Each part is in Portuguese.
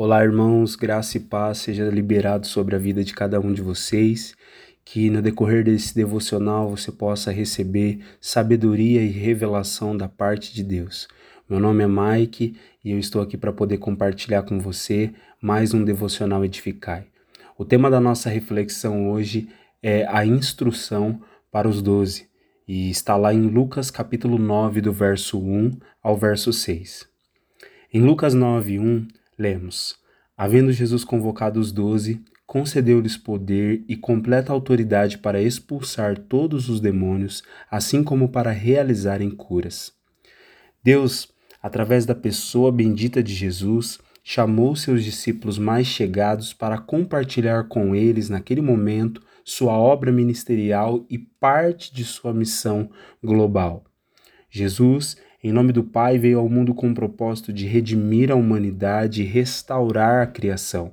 Olá, irmãos, graça e paz seja liberado sobre a vida de cada um de vocês. Que no decorrer desse devocional você possa receber sabedoria e revelação da parte de Deus. Meu nome é Mike e eu estou aqui para poder compartilhar com você mais um devocional Edificai. O tema da nossa reflexão hoje é a instrução para os doze e está lá em Lucas capítulo 9, do verso 1 ao verso 6. Em Lucas 9, 1, Lemos: Havendo Jesus convocado os doze, concedeu-lhes poder e completa autoridade para expulsar todos os demônios, assim como para realizarem curas. Deus, através da pessoa bendita de Jesus, chamou seus discípulos mais chegados para compartilhar com eles, naquele momento, sua obra ministerial e parte de sua missão global. Jesus em nome do Pai, veio ao mundo com o propósito de redimir a humanidade e restaurar a criação.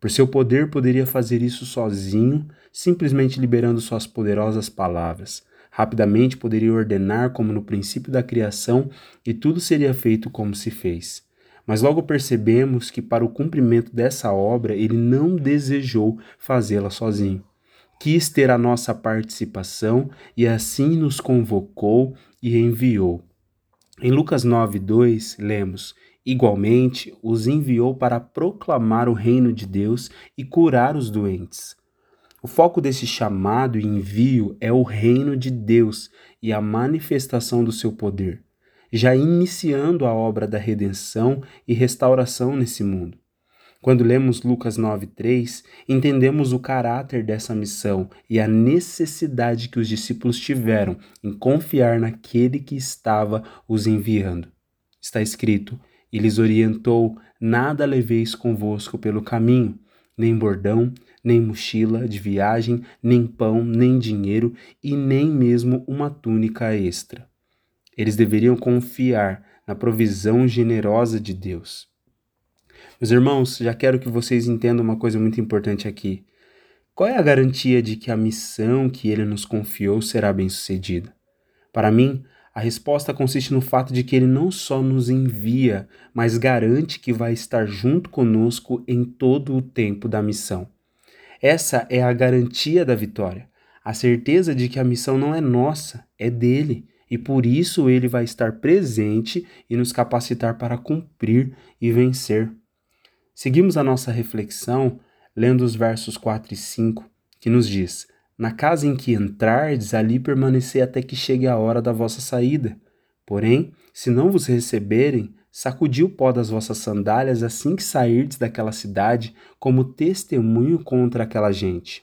Por seu poder, poderia fazer isso sozinho, simplesmente liberando suas poderosas palavras. Rapidamente poderia ordenar, como no princípio da criação, e tudo seria feito como se fez. Mas logo percebemos que, para o cumprimento dessa obra, ele não desejou fazê-la sozinho. Quis ter a nossa participação e assim nos convocou e enviou. Em Lucas 9, 2, lemos: Igualmente, os enviou para proclamar o reino de Deus e curar os doentes. O foco desse chamado e envio é o reino de Deus e a manifestação do seu poder, já iniciando a obra da redenção e restauração nesse mundo. Quando lemos Lucas 9:3, entendemos o caráter dessa missão e a necessidade que os discípulos tiveram em confiar naquele que estava os enviando. Está escrito: e lhes orientou: Nada leveis convosco pelo caminho, nem bordão, nem mochila de viagem, nem pão, nem dinheiro e nem mesmo uma túnica extra. Eles deveriam confiar na provisão generosa de Deus. Meus irmãos, já quero que vocês entendam uma coisa muito importante aqui. Qual é a garantia de que a missão que ele nos confiou será bem-sucedida? Para mim, a resposta consiste no fato de que ele não só nos envia, mas garante que vai estar junto conosco em todo o tempo da missão. Essa é a garantia da vitória, a certeza de que a missão não é nossa, é dele, e por isso ele vai estar presente e nos capacitar para cumprir e vencer. Seguimos a nossa reflexão lendo os versos 4 e 5, que nos diz: Na casa em que entrardes, ali permanecer até que chegue a hora da vossa saída. Porém, se não vos receberem, sacudi o pó das vossas sandálias assim que sairdes daquela cidade, como testemunho contra aquela gente.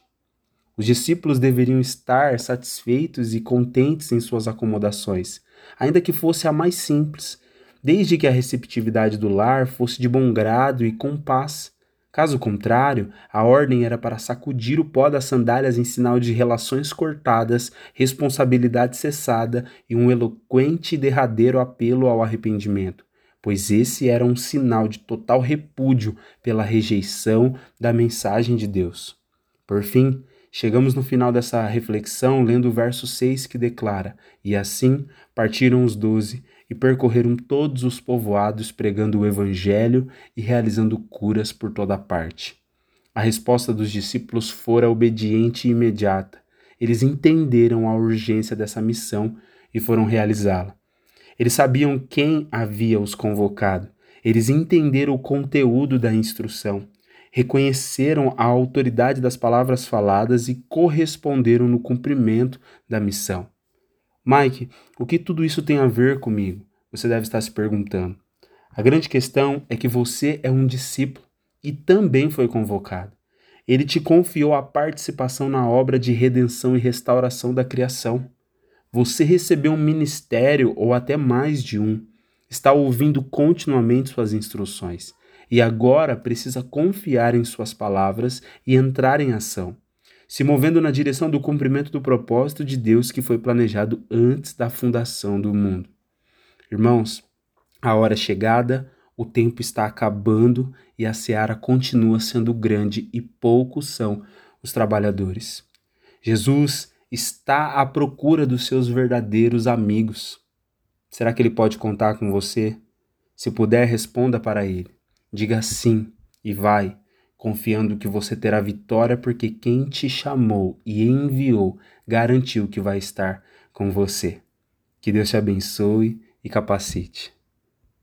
Os discípulos deveriam estar satisfeitos e contentes em suas acomodações, ainda que fosse a mais simples, desde que a receptividade do lar fosse de bom grado e com paz. Caso contrário, a ordem era para sacudir o pó das sandálias em sinal de relações cortadas, responsabilidade cessada e um eloquente e derradeiro apelo ao arrependimento, pois esse era um sinal de total repúdio pela rejeição da mensagem de Deus. Por fim, chegamos no final dessa reflexão lendo o verso 6 que declara: E assim partiram os doze e percorreram todos os povoados pregando o evangelho e realizando curas por toda parte. A resposta dos discípulos fora obediente e imediata. Eles entenderam a urgência dessa missão e foram realizá-la. Eles sabiam quem havia os convocado. Eles entenderam o conteúdo da instrução, reconheceram a autoridade das palavras faladas e corresponderam no cumprimento da missão. Mike, o que tudo isso tem a ver comigo? Você deve estar se perguntando. A grande questão é que você é um discípulo e também foi convocado. Ele te confiou a participação na obra de redenção e restauração da criação. Você recebeu um ministério ou até mais de um. Está ouvindo continuamente suas instruções e agora precisa confiar em suas palavras e entrar em ação se movendo na direção do cumprimento do propósito de Deus que foi planejado antes da fundação do mundo. Irmãos, a hora é chegada, o tempo está acabando e a seara continua sendo grande e poucos são os trabalhadores. Jesus está à procura dos seus verdadeiros amigos. Será que ele pode contar com você? Se puder, responda para ele. Diga sim, E vai, confiando que você terá vitória, porque quem te chamou e enviou garantiu que vai estar com você. Que Deus te abençoe e capacite.